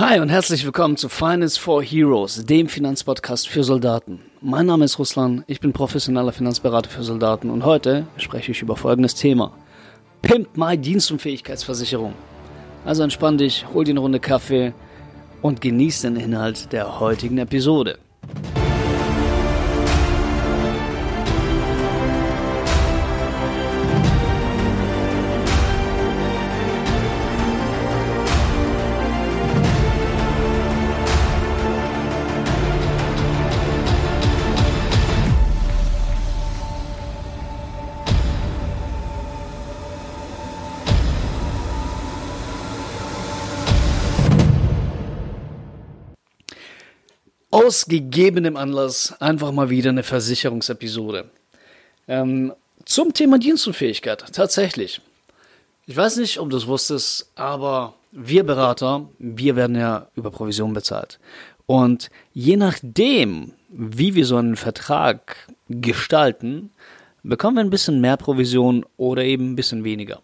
Hi und herzlich willkommen zu Finance for Heroes, dem Finanzpodcast für Soldaten. Mein Name ist Ruslan, ich bin professioneller Finanzberater für Soldaten und heute spreche ich über folgendes Thema. Pimp My Dienstunfähigkeitsversicherung. Also entspann dich, hol dir eine Runde Kaffee und genieß den Inhalt der heutigen Episode. Aus gegebenem Anlass einfach mal wieder eine Versicherungsepisode. Ähm, zum Thema Dienstunfähigkeit, tatsächlich. Ich weiß nicht, ob du es wusstest, aber wir Berater, wir werden ja über Provision bezahlt. Und je nachdem, wie wir so einen Vertrag gestalten, bekommen wir ein bisschen mehr Provision oder eben ein bisschen weniger.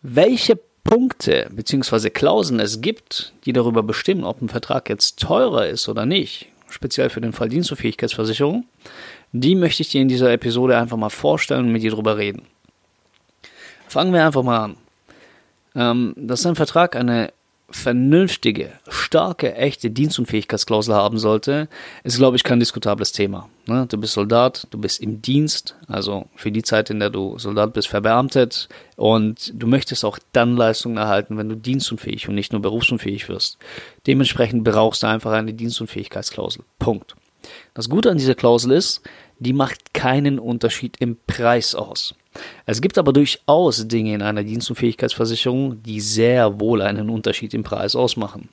Welche Punkte bzw. Klauseln es gibt, die darüber bestimmen, ob ein Vertrag jetzt teurer ist oder nicht, speziell für den Fall Dienstunfähigkeitsversicherung. Die möchte ich dir in dieser Episode einfach mal vorstellen und mit dir drüber reden. Fangen wir einfach mal an. Ähm, dass ein Vertrag eine vernünftige, starke, echte Dienstunfähigkeitsklausel haben sollte, ist, glaube ich, kein diskutables Thema. Ne? Du bist Soldat, du bist im Dienst, also für die Zeit, in der du Soldat bist, verbeamtet und du möchtest auch dann Leistungen erhalten, wenn du dienstunfähig und nicht nur berufsunfähig wirst. Dementsprechend brauchst du einfach eine Dienstunfähigkeitsklausel. Punkt. Das Gute an dieser Klausel ist, die macht keinen Unterschied im Preis aus. Es gibt aber durchaus Dinge in einer Dienstunfähigkeitsversicherung, die sehr wohl einen Unterschied im Preis ausmachen.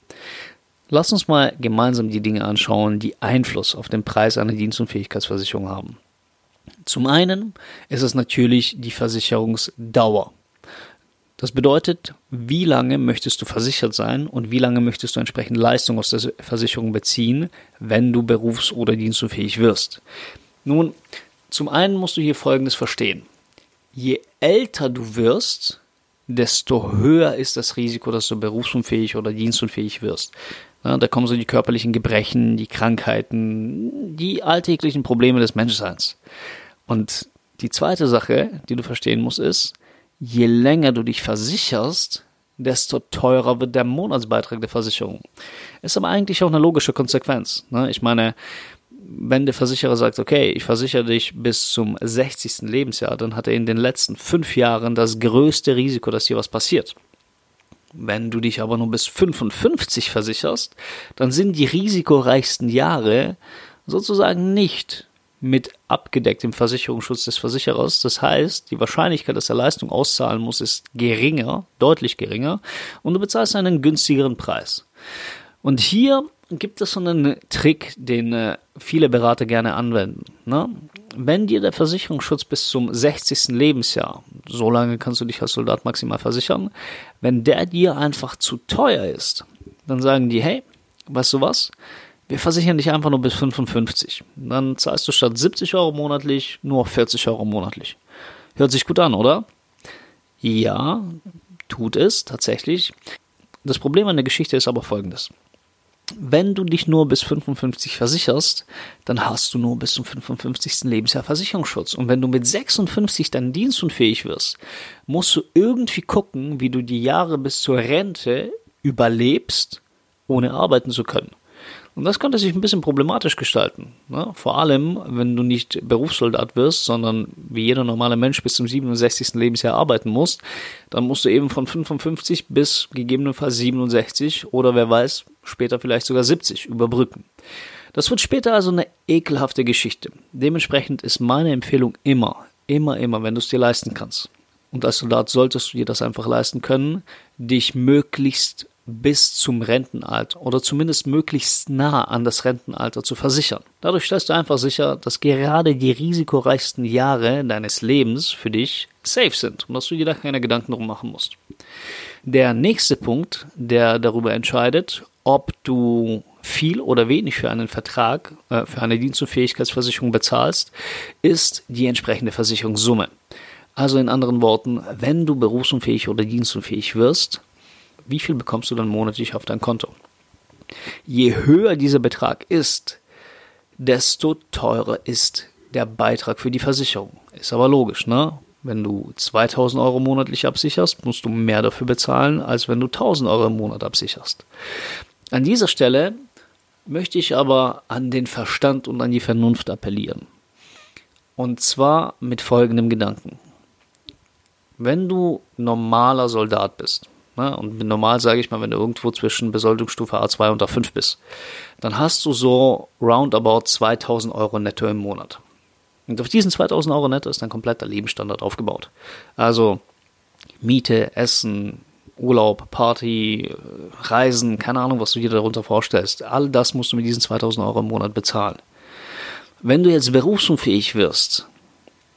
Lass uns mal gemeinsam die Dinge anschauen, die Einfluss auf den Preis einer Dienstunfähigkeitsversicherung haben. Zum einen ist es natürlich die Versicherungsdauer. Das bedeutet, wie lange möchtest du versichert sein und wie lange möchtest du entsprechend Leistung aus der Versicherung beziehen, wenn du berufs- oder dienstunfähig wirst. Nun, zum einen musst du hier Folgendes verstehen je älter du wirst, desto höher ist das Risiko, dass du berufsunfähig oder dienstunfähig wirst. Ja, da kommen so die körperlichen Gebrechen, die Krankheiten, die alltäglichen Probleme des Menschseins. Und die zweite Sache, die du verstehen musst, ist, je länger du dich versicherst, desto teurer wird der Monatsbeitrag der Versicherung. Ist aber eigentlich auch eine logische Konsequenz. Ne? Ich meine, wenn der Versicherer sagt, okay, ich versichere dich bis zum 60. Lebensjahr, dann hat er in den letzten fünf Jahren das größte Risiko, dass hier was passiert. Wenn du dich aber nur bis 55 versicherst, dann sind die risikoreichsten Jahre sozusagen nicht mit abgedecktem Versicherungsschutz des Versicherers. Das heißt, die Wahrscheinlichkeit, dass er Leistung auszahlen muss, ist geringer, deutlich geringer, und du bezahlst einen günstigeren Preis. Und hier gibt es so einen Trick, den äh, viele Berater gerne anwenden. Ne? Wenn dir der Versicherungsschutz bis zum 60. Lebensjahr, so lange kannst du dich als Soldat maximal versichern, wenn der dir einfach zu teuer ist, dann sagen die, hey, weißt du was? Wir versichern dich einfach nur bis 55. Dann zahlst du statt 70 Euro monatlich nur 40 Euro monatlich. Hört sich gut an, oder? Ja, tut es tatsächlich. Das Problem an der Geschichte ist aber folgendes wenn du dich nur bis 55 versicherst, dann hast du nur bis zum 55. Lebensjahr Versicherungsschutz. Und wenn du mit 56 dann dienstunfähig wirst, musst du irgendwie gucken, wie du die Jahre bis zur Rente überlebst, ohne arbeiten zu können. Und das könnte sich ein bisschen problematisch gestalten. Ne? Vor allem, wenn du nicht Berufssoldat wirst, sondern wie jeder normale Mensch bis zum 67. Lebensjahr arbeiten musst, dann musst du eben von 55 bis gegebenenfalls 67 oder wer weiß, später vielleicht sogar 70 überbrücken. Das wird später also eine ekelhafte Geschichte. Dementsprechend ist meine Empfehlung immer, immer, immer, wenn du es dir leisten kannst. Und als Soldat solltest du dir das einfach leisten können, dich möglichst bis zum Rentenalter oder zumindest möglichst nah an das Rentenalter zu versichern. Dadurch stellst du einfach sicher, dass gerade die risikoreichsten Jahre deines Lebens für dich safe sind und dass du dir da keine Gedanken drum machen musst. Der nächste Punkt, der darüber entscheidet, ob du viel oder wenig für einen Vertrag, äh, für eine Dienstunfähigkeitsversicherung bezahlst, ist die entsprechende Versicherungssumme. Also in anderen Worten, wenn du berufsunfähig oder dienstunfähig wirst, wie viel bekommst du dann monatlich auf dein Konto? Je höher dieser Betrag ist, desto teurer ist der Beitrag für die Versicherung. Ist aber logisch, ne? Wenn du 2000 Euro monatlich absicherst, musst du mehr dafür bezahlen, als wenn du 1000 Euro im Monat absicherst. An dieser Stelle möchte ich aber an den Verstand und an die Vernunft appellieren. Und zwar mit folgendem Gedanken. Wenn du normaler Soldat bist, ne, und normal sage ich mal, wenn du irgendwo zwischen Besoldungsstufe A2 und A5 bist, dann hast du so roundabout 2000 Euro netto im Monat. Und auf diesen 2000 Euro netto ist dein kompletter Lebensstandard aufgebaut. Also Miete, Essen, Urlaub, Party, Reisen, keine Ahnung, was du dir darunter vorstellst. All das musst du mit diesen 2000 Euro im Monat bezahlen. Wenn du jetzt berufsunfähig wirst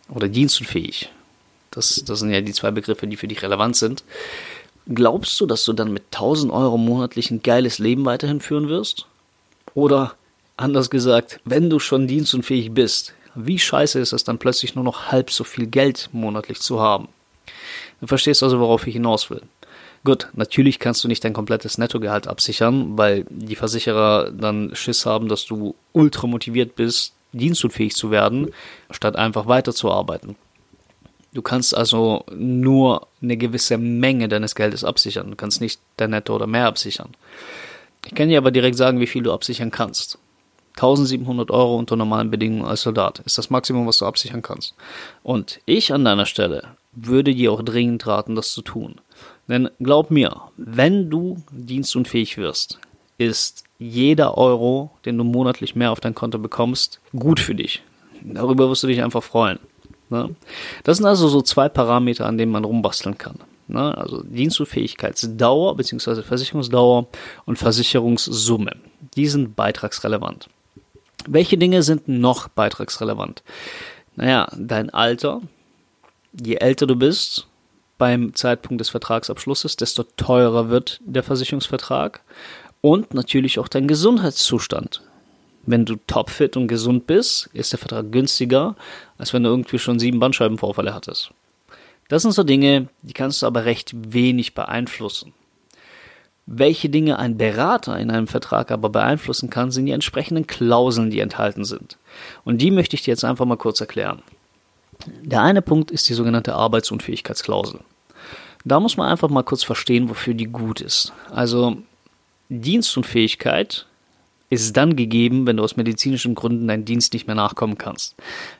oder dienstunfähig, das, das sind ja die zwei Begriffe, die für dich relevant sind, glaubst du, dass du dann mit 1000 Euro monatlich ein geiles Leben weiterhin führen wirst? Oder anders gesagt, wenn du schon dienstunfähig bist, wie scheiße ist es dann plötzlich nur noch halb so viel Geld monatlich zu haben? Du verstehst also, worauf ich hinaus will. Gut, natürlich kannst du nicht dein komplettes Nettogehalt absichern, weil die Versicherer dann Schiss haben, dass du ultra motiviert bist, dienstunfähig zu werden, statt einfach weiterzuarbeiten. Du kannst also nur eine gewisse Menge deines Geldes absichern. Du kannst nicht dein Netto oder mehr absichern. Ich kann dir aber direkt sagen, wie viel du absichern kannst. 1700 Euro unter normalen Bedingungen als Soldat ist das Maximum, was du absichern kannst. Und ich an deiner Stelle würde dir auch dringend raten, das zu tun. Denn glaub mir, wenn du dienstunfähig wirst, ist jeder Euro, den du monatlich mehr auf dein Konto bekommst, gut für dich. Darüber wirst du dich einfach freuen. Ne? Das sind also so zwei Parameter, an denen man rumbasteln kann. Ne? Also Dienstunfähigkeitsdauer bzw. Versicherungsdauer und Versicherungssumme. Die sind beitragsrelevant. Welche Dinge sind noch beitragsrelevant? Naja, dein Alter. Je älter du bist, beim Zeitpunkt des Vertragsabschlusses, desto teurer wird der Versicherungsvertrag und natürlich auch dein Gesundheitszustand. Wenn du topfit und gesund bist, ist der Vertrag günstiger, als wenn du irgendwie schon sieben Bandscheibenvorfälle hattest. Das sind so Dinge, die kannst du aber recht wenig beeinflussen. Welche Dinge ein Berater in einem Vertrag aber beeinflussen kann, sind die entsprechenden Klauseln, die enthalten sind. Und die möchte ich dir jetzt einfach mal kurz erklären. Der eine Punkt ist die sogenannte Arbeitsunfähigkeitsklausel. Da muss man einfach mal kurz verstehen, wofür die gut ist. Also Dienstunfähigkeit ist dann gegeben, wenn du aus medizinischen Gründen deinen Dienst nicht mehr nachkommen kannst.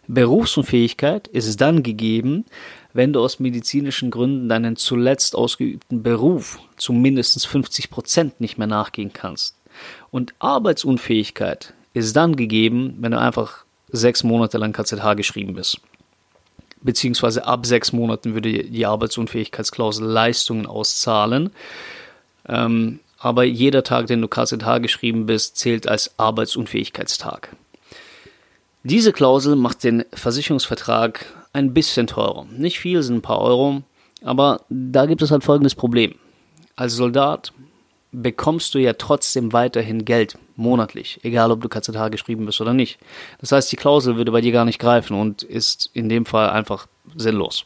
Berufsunfähigkeit ist dann gegeben, wenn du aus medizinischen Gründen deinen zuletzt ausgeübten Beruf zu mindestens 50 Prozent nicht mehr nachgehen kannst. Und Arbeitsunfähigkeit ist dann gegeben, wenn du einfach sechs Monate lang KZH geschrieben bist. Beziehungsweise ab sechs Monaten würde die Arbeitsunfähigkeitsklausel Leistungen auszahlen. Ähm, aber jeder Tag, den du KZH geschrieben bist, zählt als Arbeitsunfähigkeitstag. Diese Klausel macht den Versicherungsvertrag ein bisschen teurer. Nicht viel, sind ein paar Euro, aber da gibt es halt folgendes Problem. Als Soldat bekommst du ja trotzdem weiterhin Geld monatlich, egal ob du KZH geschrieben bist oder nicht. Das heißt, die Klausel würde bei dir gar nicht greifen und ist in dem Fall einfach sinnlos.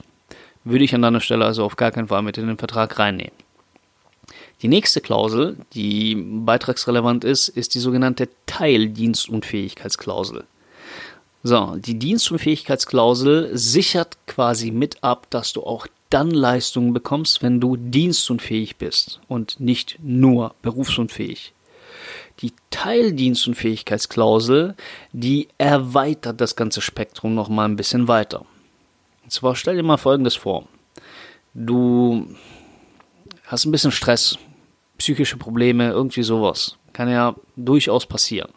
Würde ich an deiner Stelle also auf gar keinen Fall mit in den Vertrag reinnehmen. Die nächste Klausel, die beitragsrelevant ist, ist die sogenannte Teildienstunfähigkeitsklausel. So, die Dienstunfähigkeitsklausel sichert quasi mit ab, dass du auch dann Leistungen bekommst, wenn du dienstunfähig bist und nicht nur berufsunfähig. Die Teildienstunfähigkeitsklausel, die erweitert das ganze Spektrum noch mal ein bisschen weiter. Und zwar stell dir mal Folgendes vor. Du hast ein bisschen Stress, psychische Probleme, irgendwie sowas. Kann ja durchaus passieren.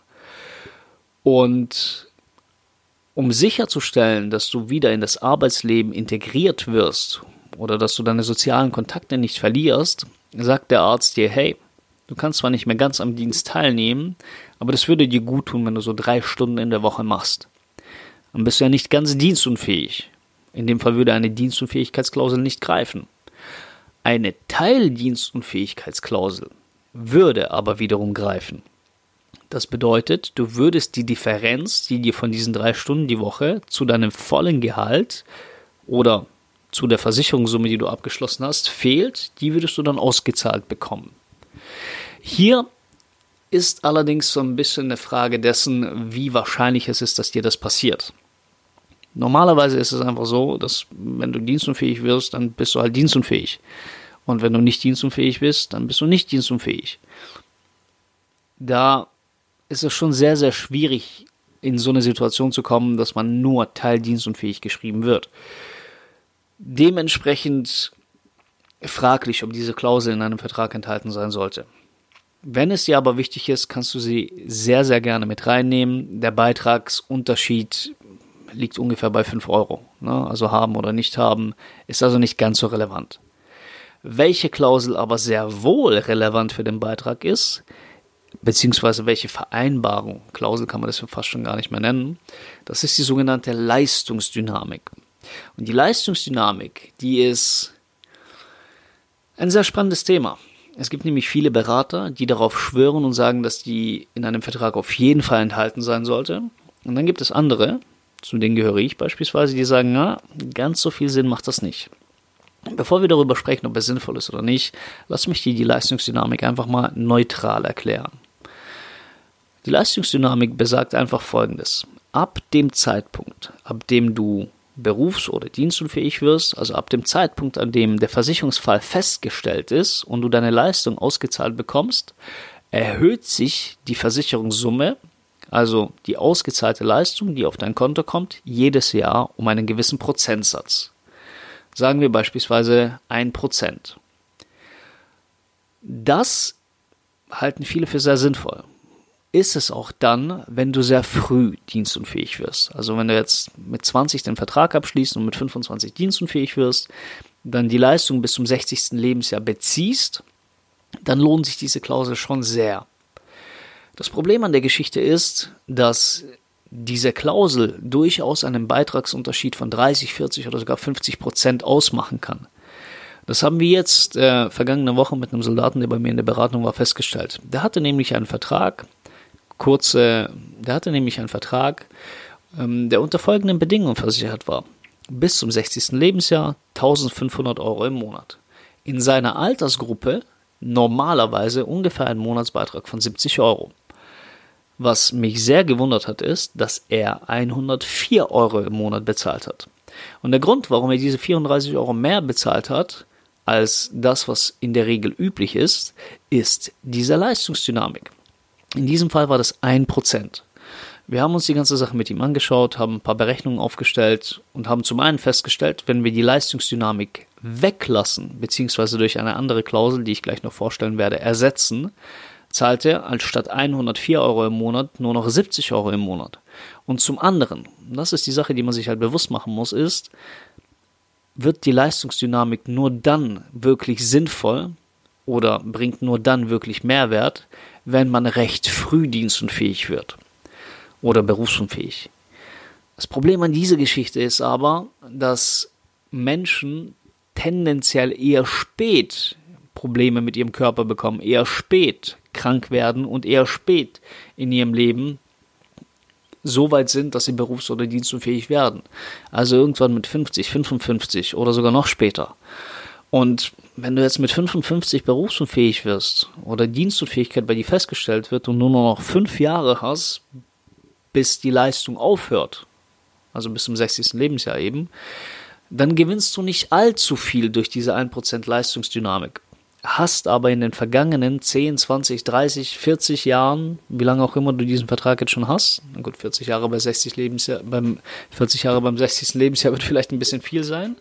Und um sicherzustellen, dass du wieder in das Arbeitsleben integriert wirst oder dass du deine sozialen Kontakte nicht verlierst, sagt der Arzt dir, hey, du kannst zwar nicht mehr ganz am Dienst teilnehmen, aber das würde dir gut tun, wenn du so drei Stunden in der Woche machst. Dann bist du ja nicht ganz dienstunfähig. In dem Fall würde eine Dienstunfähigkeitsklausel nicht greifen. Eine Teildienstunfähigkeitsklausel würde aber wiederum greifen. Das bedeutet, du würdest die Differenz, die dir von diesen drei Stunden die Woche zu deinem vollen Gehalt oder zu der Versicherungssumme, die du abgeschlossen hast, fehlt, die würdest du dann ausgezahlt bekommen. Hier ist allerdings so ein bisschen eine Frage dessen, wie wahrscheinlich es ist, dass dir das passiert. Normalerweise ist es einfach so, dass wenn du dienstunfähig wirst, dann bist du halt dienstunfähig. Und wenn du nicht dienstunfähig bist, dann bist du nicht dienstunfähig. Da ist es schon sehr, sehr schwierig, in so eine Situation zu kommen, dass man nur teildienstunfähig geschrieben wird. Dementsprechend fraglich, ob diese Klausel in einem Vertrag enthalten sein sollte. Wenn es dir aber wichtig ist, kannst du sie sehr, sehr gerne mit reinnehmen. Der Beitragsunterschied liegt ungefähr bei 5 Euro. Ne? Also haben oder nicht haben, ist also nicht ganz so relevant. Welche Klausel aber sehr wohl relevant für den Beitrag ist, beziehungsweise welche Vereinbarung, Klausel kann man das fast schon gar nicht mehr nennen, das ist die sogenannte Leistungsdynamik. Und die Leistungsdynamik, die ist ein sehr spannendes Thema. Es gibt nämlich viele Berater, die darauf schwören und sagen, dass die in einem Vertrag auf jeden Fall enthalten sein sollte. Und dann gibt es andere, zu denen gehöre ich beispielsweise, die sagen, na, ganz so viel Sinn macht das nicht. Bevor wir darüber sprechen, ob es sinnvoll ist oder nicht, lass mich dir die Leistungsdynamik einfach mal neutral erklären. Die Leistungsdynamik besagt einfach Folgendes. Ab dem Zeitpunkt, ab dem du berufs- oder dienstunfähig wirst, also ab dem Zeitpunkt, an dem der Versicherungsfall festgestellt ist und du deine Leistung ausgezahlt bekommst, erhöht sich die Versicherungssumme, also die ausgezahlte Leistung, die auf dein Konto kommt, jedes Jahr um einen gewissen Prozentsatz. Sagen wir beispielsweise ein Prozent. Das halten viele für sehr sinnvoll ist es auch dann, wenn du sehr früh dienstunfähig wirst. Also wenn du jetzt mit 20 den Vertrag abschließt und mit 25 dienstunfähig wirst, dann die Leistung bis zum 60. Lebensjahr beziehst, dann lohnt sich diese Klausel schon sehr. Das Problem an der Geschichte ist, dass diese Klausel durchaus einen Beitragsunterschied von 30, 40 oder sogar 50 Prozent ausmachen kann. Das haben wir jetzt äh, vergangene Woche mit einem Soldaten, der bei mir in der Beratung war, festgestellt. Der hatte nämlich einen Vertrag, kurze, der hatte nämlich einen Vertrag, ähm, der unter folgenden Bedingungen versichert war. Bis zum 60. Lebensjahr 1500 Euro im Monat. In seiner Altersgruppe normalerweise ungefähr ein Monatsbeitrag von 70 Euro. Was mich sehr gewundert hat, ist, dass er 104 Euro im Monat bezahlt hat. Und der Grund, warum er diese 34 Euro mehr bezahlt hat, als das, was in der Regel üblich ist, ist diese Leistungsdynamik. In diesem Fall war das ein Prozent. Wir haben uns die ganze Sache mit ihm angeschaut, haben ein paar Berechnungen aufgestellt und haben zum einen festgestellt, wenn wir die Leistungsdynamik weglassen, beziehungsweise durch eine andere Klausel, die ich gleich noch vorstellen werde, ersetzen, zahlt er anstatt 104 Euro im Monat nur noch 70 Euro im Monat. Und zum anderen, das ist die Sache, die man sich halt bewusst machen muss, ist, wird die Leistungsdynamik nur dann wirklich sinnvoll oder bringt nur dann wirklich Mehrwert, wenn man recht früh dienstunfähig wird oder berufsunfähig. Das Problem an dieser Geschichte ist aber, dass Menschen tendenziell eher spät Probleme mit ihrem Körper bekommen, eher spät krank werden und eher spät in ihrem Leben so weit sind, dass sie berufs- oder dienstunfähig werden. Also irgendwann mit 50, 55 oder sogar noch später. Und wenn du jetzt mit 55 berufsunfähig wirst oder Dienstunfähigkeit bei dir festgestellt wird und nur noch fünf Jahre hast, bis die Leistung aufhört, also bis zum 60. Lebensjahr eben, dann gewinnst du nicht allzu viel durch diese 1% Leistungsdynamik. Hast aber in den vergangenen 10, 20, 30, 40 Jahren, wie lange auch immer du diesen Vertrag jetzt schon hast, gut, 40 Jahre bei 60 Lebensjahr, beim 40 Jahre beim 60. Lebensjahr wird vielleicht ein bisschen viel sein,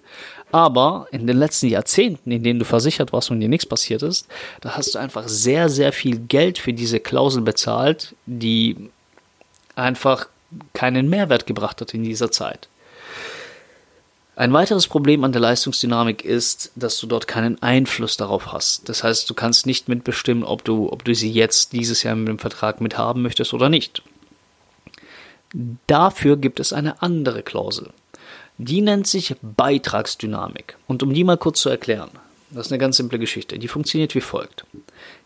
aber in den letzten Jahrzehnten, in denen du versichert warst und dir nichts passiert ist, da hast du einfach sehr, sehr viel Geld für diese Klausel bezahlt, die einfach keinen Mehrwert gebracht hat in dieser Zeit. Ein weiteres Problem an der Leistungsdynamik ist, dass du dort keinen Einfluss darauf hast. Das heißt, du kannst nicht mitbestimmen, ob du, ob du sie jetzt dieses Jahr mit dem Vertrag mithaben möchtest oder nicht. Dafür gibt es eine andere Klausel. Die nennt sich Beitragsdynamik. Und um die mal kurz zu erklären, das ist eine ganz simple Geschichte. Die funktioniert wie folgt.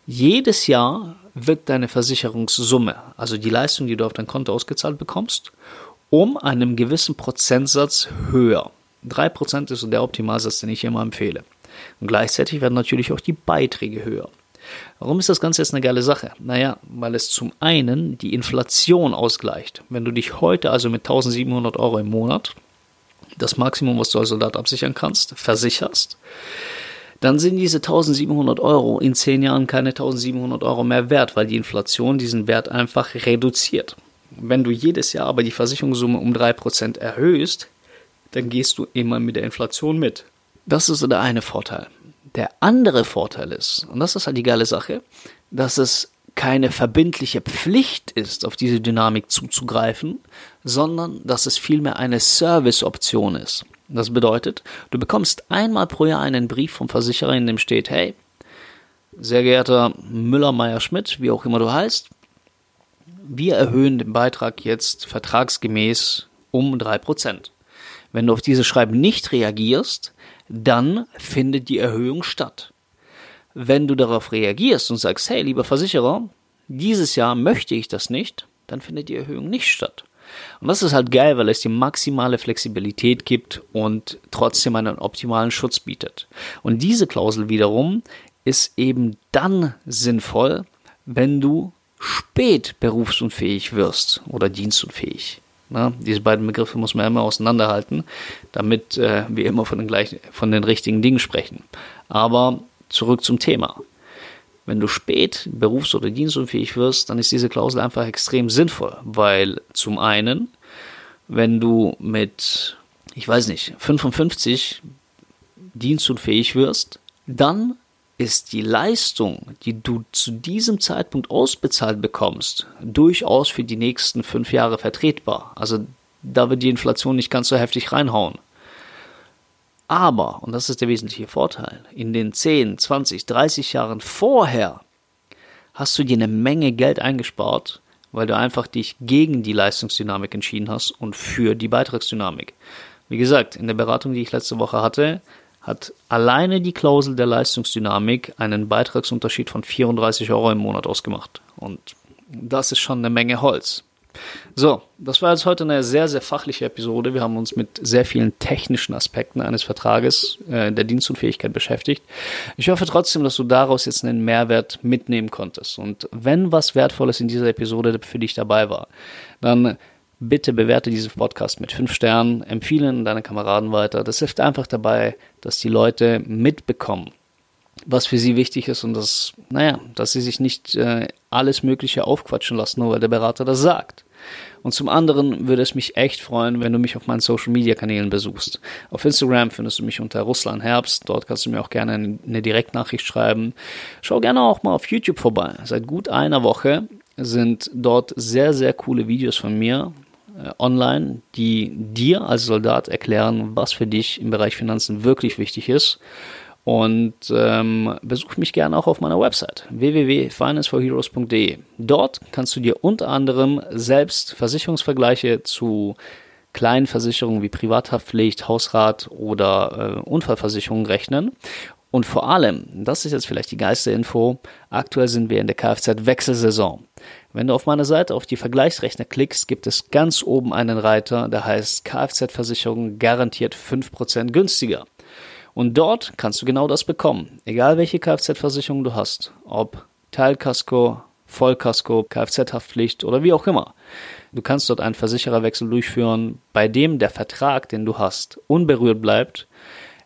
Jedes Jahr wird deine Versicherungssumme, also die Leistung, die du auf dein Konto ausgezahlt bekommst, um einen gewissen Prozentsatz höher. 3% ist so der Optimalsatz, den ich immer empfehle. Und gleichzeitig werden natürlich auch die Beiträge höher. Warum ist das Ganze jetzt eine geile Sache? Naja, weil es zum einen die Inflation ausgleicht. Wenn du dich heute also mit 1700 Euro im Monat, das Maximum, was du als Soldat absichern kannst, versicherst, dann sind diese 1700 Euro in zehn Jahren keine 1700 Euro mehr wert, weil die Inflation diesen Wert einfach reduziert. Wenn du jedes Jahr aber die Versicherungssumme um 3% erhöhst, dann gehst du immer mit der Inflation mit. Das ist der eine Vorteil. Der andere Vorteil ist, und das ist halt die geile Sache, dass es keine verbindliche Pflicht ist, auf diese Dynamik zuzugreifen, sondern dass es vielmehr eine Serviceoption ist. Das bedeutet, du bekommst einmal pro Jahr einen Brief vom Versicherer, in dem steht, hey, sehr geehrter Müller, Meier, Schmidt, wie auch immer du heißt, wir erhöhen den Beitrag jetzt vertragsgemäß um 3%. Wenn du auf diese Schreiben nicht reagierst, dann findet die Erhöhung statt. Wenn du darauf reagierst und sagst, hey, lieber Versicherer, dieses Jahr möchte ich das nicht, dann findet die Erhöhung nicht statt. Und das ist halt geil, weil es dir maximale Flexibilität gibt und trotzdem einen optimalen Schutz bietet. Und diese Klausel wiederum ist eben dann sinnvoll, wenn du spät berufsunfähig wirst oder dienstunfähig. Na, diese beiden Begriffe muss man immer auseinanderhalten, damit äh, wir immer von den, gleichen, von den richtigen Dingen sprechen. Aber zurück zum Thema. Wenn du spät berufs- oder dienstunfähig wirst, dann ist diese Klausel einfach extrem sinnvoll, weil zum einen, wenn du mit, ich weiß nicht, 55 dienstunfähig wirst, dann ist die Leistung, die du zu diesem Zeitpunkt ausbezahlt bekommst, durchaus für die nächsten fünf Jahre vertretbar. Also da wird die Inflation nicht ganz so heftig reinhauen. Aber, und das ist der wesentliche Vorteil, in den 10, 20, 30 Jahren vorher hast du dir eine Menge Geld eingespart, weil du einfach dich gegen die Leistungsdynamik entschieden hast und für die Beitragsdynamik. Wie gesagt, in der Beratung, die ich letzte Woche hatte, hat alleine die Klausel der Leistungsdynamik einen Beitragsunterschied von 34 Euro im Monat ausgemacht. Und das ist schon eine Menge Holz. So, das war jetzt heute eine sehr, sehr fachliche Episode. Wir haben uns mit sehr vielen technischen Aspekten eines Vertrages äh, der Dienstunfähigkeit beschäftigt. Ich hoffe trotzdem, dass du daraus jetzt einen Mehrwert mitnehmen konntest. Und wenn was Wertvolles in dieser Episode für dich dabei war, dann bitte bewerte diesen Podcast mit fünf Sternen, empfehle ihn deine Kameraden weiter. Das hilft einfach dabei, dass die Leute mitbekommen, was für sie wichtig ist und dass, naja, dass sie sich nicht äh, alles Mögliche aufquatschen lassen, nur weil der Berater das sagt. Und zum anderen würde es mich echt freuen, wenn du mich auf meinen Social Media Kanälen besuchst. Auf Instagram findest du mich unter Russland Herbst. Dort kannst du mir auch gerne eine Direktnachricht schreiben. Schau gerne auch mal auf YouTube vorbei. Seit gut einer Woche sind dort sehr, sehr coole Videos von mir online, die dir als Soldat erklären, was für dich im Bereich Finanzen wirklich wichtig ist. Und ähm, besuch mich gerne auch auf meiner Website www.financeforheroes.de. Dort kannst du dir unter anderem selbst Versicherungsvergleiche zu kleinen Versicherungen wie Privathaftpflicht, Hausrat oder äh, Unfallversicherung rechnen. Und vor allem, das ist jetzt vielleicht die geilste Info, aktuell sind wir in der Kfz-Wechselsaison. Wenn du auf meiner Seite auf die Vergleichsrechner klickst, gibt es ganz oben einen Reiter, der heißt Kfz-Versicherung garantiert 5% günstiger. Und dort kannst du genau das bekommen, egal welche Kfz-Versicherung du hast, ob Teilkasko, Vollkasko, Kfz-Haftpflicht oder wie auch immer. Du kannst dort einen Versichererwechsel durchführen, bei dem der Vertrag, den du hast, unberührt bleibt,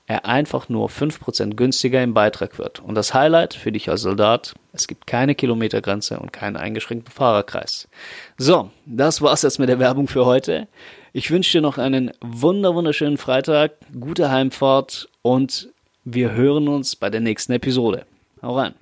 er einfach nur 5% günstiger im Beitrag wird. Und das Highlight für dich als Soldat, es gibt keine Kilometergrenze und keinen eingeschränkten Fahrerkreis. So, das war's jetzt mit der Werbung für heute. Ich wünsche dir noch einen wunder wunderschönen Freitag, gute Heimfahrt und wir hören uns bei der nächsten Episode. Hau rein.